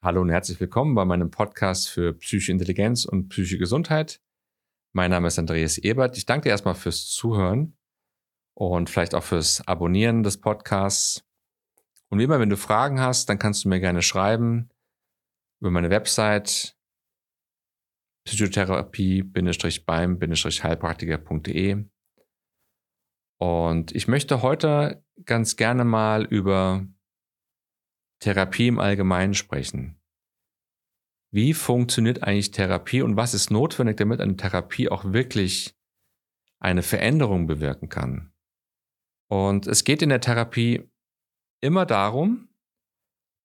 Hallo und herzlich willkommen bei meinem Podcast für psychische Intelligenz und psychische Gesundheit. Mein Name ist Andreas Ebert. Ich danke dir erstmal fürs Zuhören und vielleicht auch fürs Abonnieren des Podcasts. Und wie immer, wenn du Fragen hast, dann kannst du mir gerne schreiben über meine Website psychotherapie-beim-heilpraktiker.de. Und ich möchte heute ganz gerne mal über Therapie im Allgemeinen sprechen. Wie funktioniert eigentlich Therapie und was ist notwendig, damit eine Therapie auch wirklich eine Veränderung bewirken kann? Und es geht in der Therapie immer darum,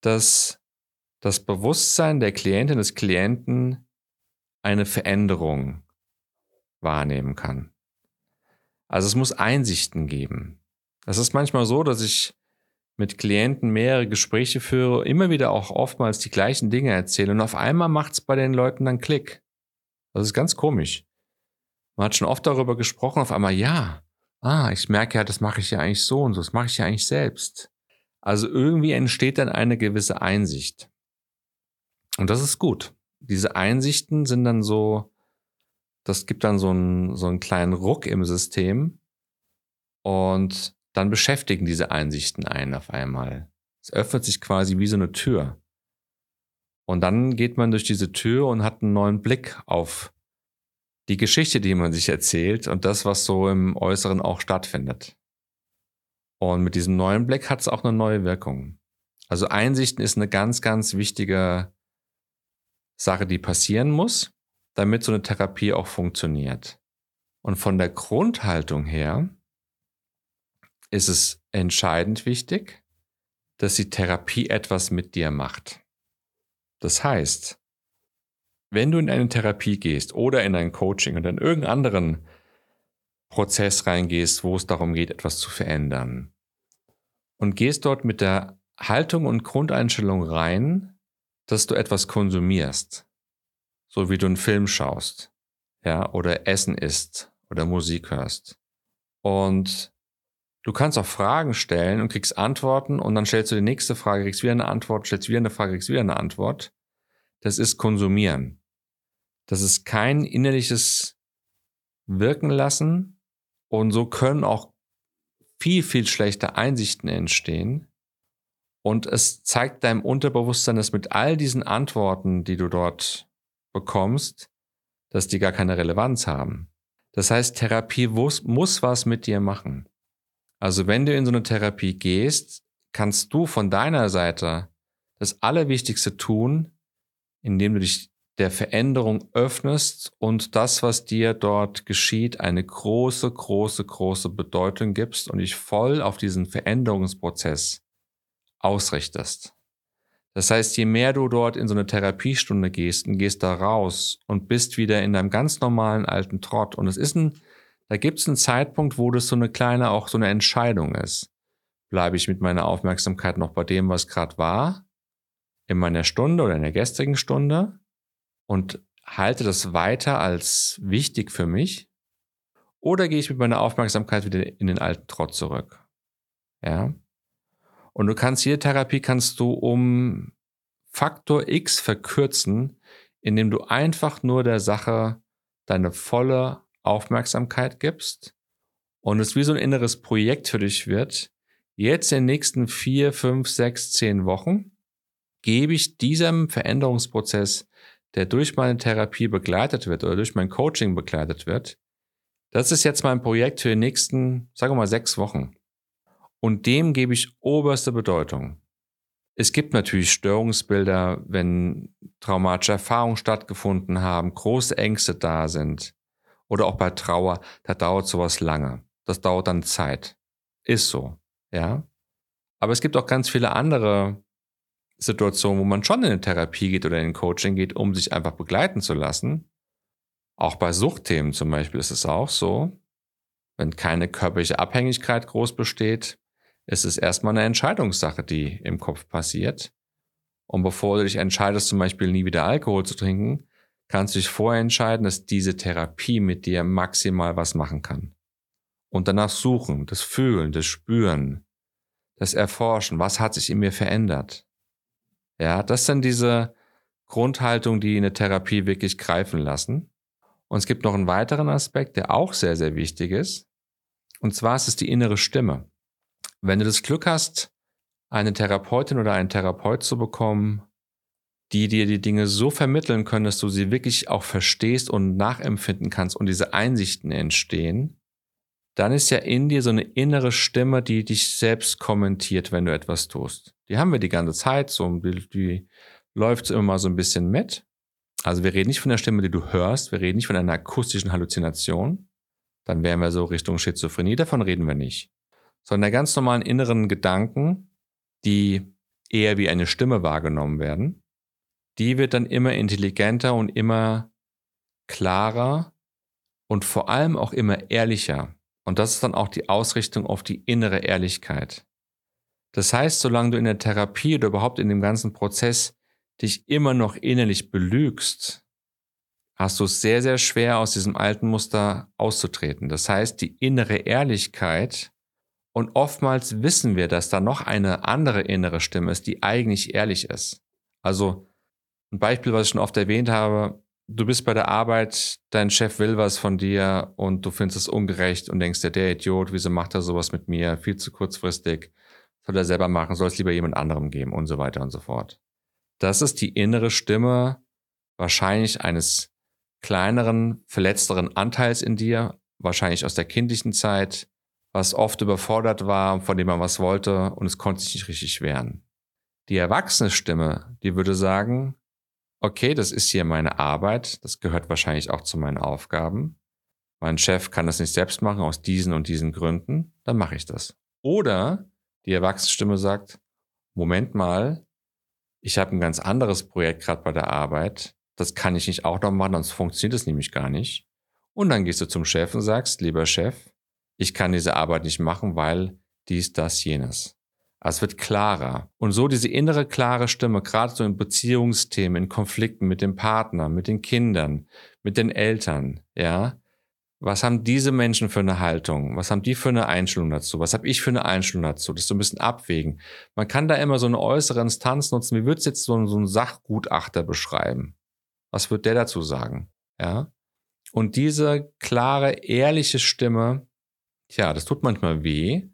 dass das Bewusstsein der Klientin, des Klienten eine Veränderung wahrnehmen kann. Also es muss Einsichten geben. Es ist manchmal so, dass ich mit Klienten mehrere Gespräche führe, immer wieder auch oftmals die gleichen Dinge erzähle und auf einmal macht es bei den Leuten dann Klick. Das ist ganz komisch. Man hat schon oft darüber gesprochen, auf einmal, ja, ah, ich merke ja, das mache ich ja eigentlich so und so, das mache ich ja eigentlich selbst. Also irgendwie entsteht dann eine gewisse Einsicht. Und das ist gut. Diese Einsichten sind dann so, das gibt dann so einen, so einen kleinen Ruck im System. Und dann beschäftigen diese Einsichten einen auf einmal. Es öffnet sich quasi wie so eine Tür. Und dann geht man durch diese Tür und hat einen neuen Blick auf die Geschichte, die man sich erzählt und das, was so im Äußeren auch stattfindet. Und mit diesem neuen Blick hat es auch eine neue Wirkung. Also Einsichten ist eine ganz, ganz wichtige Sache, die passieren muss, damit so eine Therapie auch funktioniert. Und von der Grundhaltung her ist es entscheidend wichtig, dass die Therapie etwas mit dir macht. Das heißt, wenn du in eine Therapie gehst oder in ein Coaching oder in irgendeinen anderen Prozess reingehst, wo es darum geht, etwas zu verändern und gehst dort mit der Haltung und Grundeinstellung rein, dass du etwas konsumierst, so wie du einen Film schaust, ja, oder Essen isst oder Musik hörst. Und Du kannst auch Fragen stellen und kriegst Antworten und dann stellst du die nächste Frage, kriegst wieder eine Antwort, stellst wieder eine Frage, kriegst wieder eine Antwort. Das ist Konsumieren. Das ist kein innerliches Wirken lassen und so können auch viel, viel schlechte Einsichten entstehen. Und es zeigt deinem Unterbewusstsein, dass mit all diesen Antworten, die du dort bekommst, dass die gar keine Relevanz haben. Das heißt, Therapie muss, muss was mit dir machen. Also wenn du in so eine Therapie gehst, kannst du von deiner Seite das Allerwichtigste tun, indem du dich der Veränderung öffnest und das, was dir dort geschieht, eine große, große, große Bedeutung gibst und dich voll auf diesen Veränderungsprozess ausrichtest. Das heißt, je mehr du dort in so eine Therapiestunde gehst und gehst da raus und bist wieder in deinem ganz normalen alten Trott und es ist ein da gibt es einen Zeitpunkt, wo das so eine kleine, auch so eine Entscheidung ist. Bleibe ich mit meiner Aufmerksamkeit noch bei dem, was gerade war, in meiner Stunde oder in der gestrigen Stunde und halte das weiter als wichtig für mich? Oder gehe ich mit meiner Aufmerksamkeit wieder in den alten Trott zurück? Ja. Und du kannst jede Therapie kannst du um Faktor X verkürzen, indem du einfach nur der Sache deine volle Aufmerksamkeit gibst und es wie so ein inneres Projekt für dich wird, jetzt in den nächsten vier, fünf, sechs, zehn Wochen gebe ich diesem Veränderungsprozess, der durch meine Therapie begleitet wird oder durch mein Coaching begleitet wird, das ist jetzt mein Projekt für die nächsten, sagen wir mal, sechs Wochen. Und dem gebe ich oberste Bedeutung. Es gibt natürlich Störungsbilder, wenn traumatische Erfahrungen stattgefunden haben, große Ängste da sind, oder auch bei Trauer, da dauert sowas lange. Das dauert dann Zeit. Ist so, ja. Aber es gibt auch ganz viele andere Situationen, wo man schon in eine Therapie geht oder in ein Coaching geht, um sich einfach begleiten zu lassen. Auch bei Suchtthemen zum Beispiel ist es auch so. Wenn keine körperliche Abhängigkeit groß besteht, ist es erstmal eine Entscheidungssache, die im Kopf passiert. Und bevor du dich entscheidest, zum Beispiel nie wieder Alkohol zu trinken, kannst du dich vorher entscheiden, dass diese Therapie mit dir maximal was machen kann. Und danach suchen, das Fühlen, das Spüren, das Erforschen, was hat sich in mir verändert. Ja, das sind diese Grundhaltungen, die eine Therapie wirklich greifen lassen. Und es gibt noch einen weiteren Aspekt, der auch sehr, sehr wichtig ist. Und zwar ist es die innere Stimme. Wenn du das Glück hast, eine Therapeutin oder einen Therapeut zu bekommen, die dir die Dinge so vermitteln können, dass du sie wirklich auch verstehst und nachempfinden kannst und diese Einsichten entstehen, dann ist ja in dir so eine innere Stimme, die dich selbst kommentiert, wenn du etwas tust. Die haben wir die ganze Zeit, so die, die läuft immer mal so ein bisschen mit. Also wir reden nicht von der Stimme, die du hörst, wir reden nicht von einer akustischen Halluzination. Dann wären wir so Richtung Schizophrenie, davon reden wir nicht. Sondern der ganz normalen inneren Gedanken, die eher wie eine Stimme wahrgenommen werden, die wird dann immer intelligenter und immer klarer und vor allem auch immer ehrlicher. Und das ist dann auch die Ausrichtung auf die innere Ehrlichkeit. Das heißt, solange du in der Therapie oder überhaupt in dem ganzen Prozess dich immer noch innerlich belügst, hast du es sehr, sehr schwer, aus diesem alten Muster auszutreten. Das heißt, die innere Ehrlichkeit und oftmals wissen wir, dass da noch eine andere innere Stimme ist, die eigentlich ehrlich ist. Also ein Beispiel, was ich schon oft erwähnt habe, du bist bei der Arbeit, dein Chef will was von dir und du findest es ungerecht und denkst dir, der Idiot, wieso macht er sowas mit mir? Viel zu kurzfristig. Soll er selber machen, soll es lieber jemand anderem geben und so weiter und so fort. Das ist die innere Stimme wahrscheinlich eines kleineren, verletzteren Anteils in dir, wahrscheinlich aus der kindlichen Zeit, was oft überfordert war, von dem man was wollte und es konnte sich nicht richtig wehren. Die erwachsene Stimme, die würde sagen, okay, das ist hier meine Arbeit, das gehört wahrscheinlich auch zu meinen Aufgaben. Mein Chef kann das nicht selbst machen aus diesen und diesen Gründen, dann mache ich das. Oder die Erwachsenenstimme sagt, Moment mal, ich habe ein ganz anderes Projekt gerade bei der Arbeit, das kann ich nicht auch noch machen, sonst funktioniert es nämlich gar nicht. Und dann gehst du zum Chef und sagst, lieber Chef, ich kann diese Arbeit nicht machen, weil dies, das, jenes. Also es wird klarer. Und so diese innere klare Stimme, gerade so in Beziehungsthemen, in Konflikten mit dem Partner, mit den Kindern, mit den Eltern, ja. Was haben diese Menschen für eine Haltung? Was haben die für eine Einstellung dazu? Was habe ich für eine Einstellung dazu? Das ist so ein bisschen abwägen. Man kann da immer so eine äußere Instanz nutzen. Wie würde es jetzt so ein, so ein Sachgutachter beschreiben? Was wird der dazu sagen? Ja. Und diese klare, ehrliche Stimme, tja, das tut manchmal weh,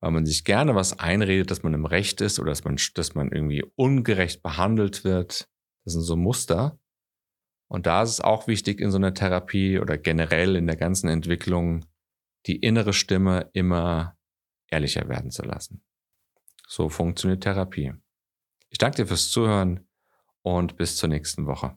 weil man sich gerne was einredet, dass man im Recht ist oder dass man, dass man irgendwie ungerecht behandelt wird. Das sind so Muster. Und da ist es auch wichtig in so einer Therapie oder generell in der ganzen Entwicklung, die innere Stimme immer ehrlicher werden zu lassen. So funktioniert Therapie. Ich danke dir fürs Zuhören und bis zur nächsten Woche.